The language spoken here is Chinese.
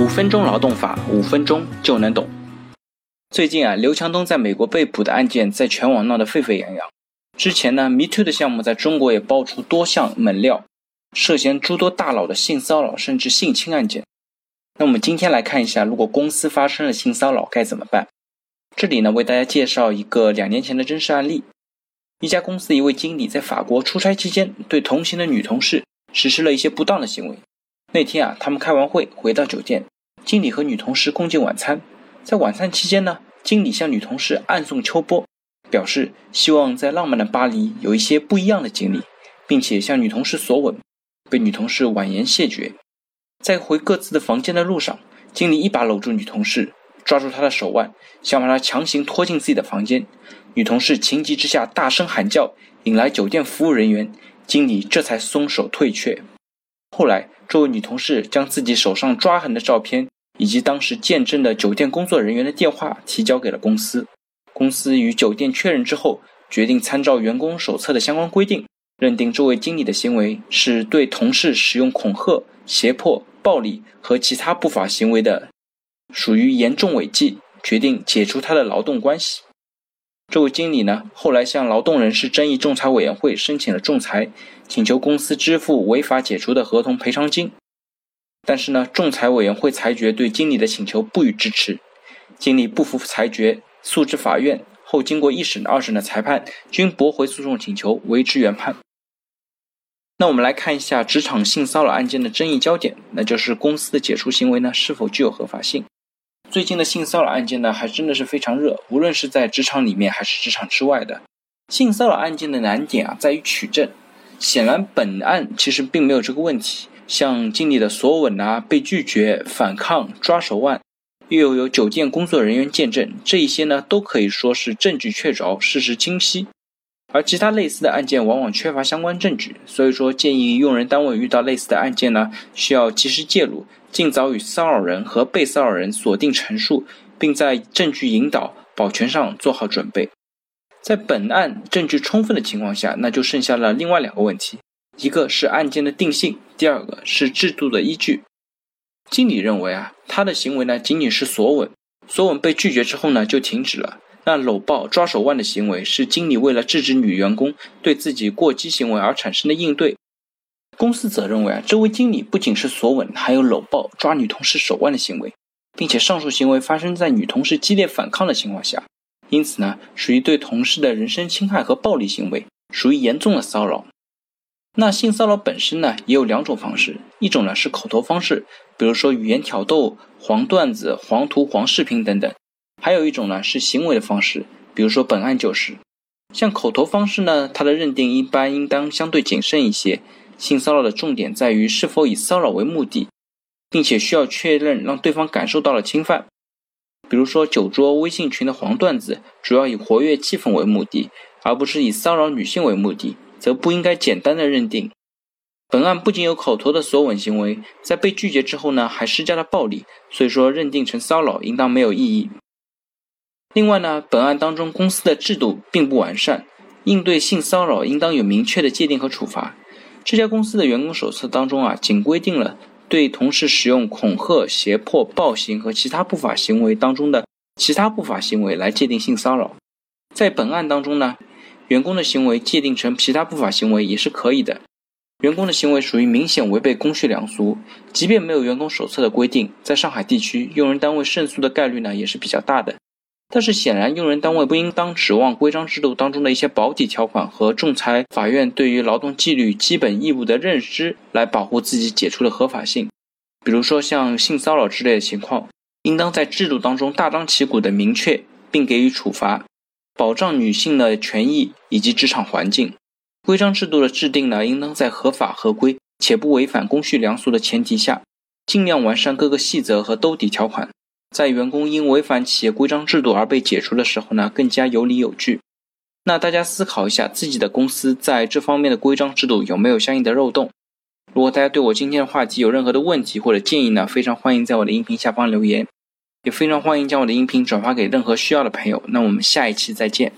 五分钟劳动法，五分钟就能懂。最近啊，刘强东在美国被捕的案件在全网闹得沸沸扬扬。之前呢，Me Too 的项目在中国也爆出多项猛料，涉嫌诸多大佬的性骚扰甚至性侵案件。那我们今天来看一下，如果公司发生了性骚扰该怎么办？这里呢，为大家介绍一个两年前的真实案例。一家公司一位经理在法国出差期间，对同行的女同事实施了一些不当的行为。那天啊，他们开完会回到酒店，经理和女同事共进晚餐。在晚餐期间呢，经理向女同事暗送秋波，表示希望在浪漫的巴黎有一些不一样的经历，并且向女同事索吻，被女同事婉言谢绝。在回各自的房间的路上，经理一把搂住女同事，抓住她的手腕，想把她强行拖进自己的房间。女同事情急之下大声喊叫，引来酒店服务人员，经理这才松手退却。后来，这位女同事将自己手上抓痕的照片。以及当时见证的酒店工作人员的电话提交给了公司。公司与酒店确认之后，决定参照员工手册的相关规定，认定这位经理的行为是对同事使用恐吓、胁迫、暴力和其他不法行为的，属于严重违纪，决定解除他的劳动关系。这位经理呢，后来向劳动人事争议仲裁委员会申请了仲裁，请求公司支付违法解除的合同赔偿金。但是呢，仲裁委员会裁决对经理的请求不予支持，经理不服裁决，诉至法院后，经过一审、二审的裁判，均驳回诉讼请求，维持原判。那我们来看一下职场性骚扰案件的争议焦点，那就是公司的解除行为呢是否具有合法性？最近的性骚扰案件呢，还真的是非常热，无论是在职场里面还是职场之外的，性骚扰案件的难点啊在于取证。显然，本案其实并没有这个问题。像经理的索吻啊、被拒绝、反抗、抓手腕，又有酒店工作人员见证，这一些呢都可以说是证据确凿、事实清晰。而其他类似的案件往往缺乏相关证据，所以说建议用人单位遇到类似的案件呢，需要及时介入，尽早与骚扰人和被骚扰人锁定陈述，并在证据引导、保全上做好准备。在本案证据充分的情况下，那就剩下了另外两个问题。一个是案件的定性，第二个是制度的依据。经理认为啊，他的行为呢仅仅是索吻，索吻被拒绝之后呢就停止了。那搂抱、抓手腕的行为是经理为了制止女员工对自己过激行为而产生的应对。公司则认为啊，这位经理不仅是索吻，还有搂抱、抓女同事手腕的行为，并且上述行为发生在女同事激烈反抗的情况下，因此呢属于对同事的人身侵害和暴力行为，属于严重的骚扰。那性骚扰本身呢，也有两种方式，一种呢是口头方式，比如说语言挑逗、黄段子、黄图、黄视频等等；还有一种呢是行为的方式，比如说本案就是。像口头方式呢，它的认定一般应当相对谨慎一些。性骚扰的重点在于是否以骚扰为目的，并且需要确认让对方感受到了侵犯。比如说酒桌、微信群的黄段子，主要以活跃气氛为目的，而不是以骚扰女性为目的。则不应该简单的认定，本案不仅有口头的索吻行为，在被拒绝之后呢，还施加了暴力，所以说认定成骚扰应当没有意义。另外呢，本案当中公司的制度并不完善，应对性骚扰应当有明确的界定和处罚。这家公司的员工手册当中啊，仅规定了对同事使用恐吓、胁迫、暴行和其他不法行为当中的其他不法行为来界定性骚扰。在本案当中呢。员工的行为界定成其他不法行为也是可以的。员工的行为属于明显违背公序良俗，即便没有员工手册的规定，在上海地区，用人单位胜诉的概率呢也是比较大的。但是显然，用人单位不应当指望规章制度当中的一些保底条款和仲裁法院对于劳动纪律基本义务的认知来保护自己解除的合法性。比如说像性骚扰之类的情况，应当在制度当中大张旗鼓的明确并给予处罚。保障女性的权益以及职场环境，规章制度的制定呢，应当在合法合规且不违反公序良俗的前提下，尽量完善各个细则和兜底条款，在员工因违反企业规章制度而被解除的时候呢，更加有理有据。那大家思考一下，自己的公司在这方面的规章制度有没有相应的漏洞？如果大家对我今天的话题有任何的问题或者建议呢，非常欢迎在我的音频下方留言。也非常欢迎将我的音频转发给任何需要的朋友。那我们下一期再见。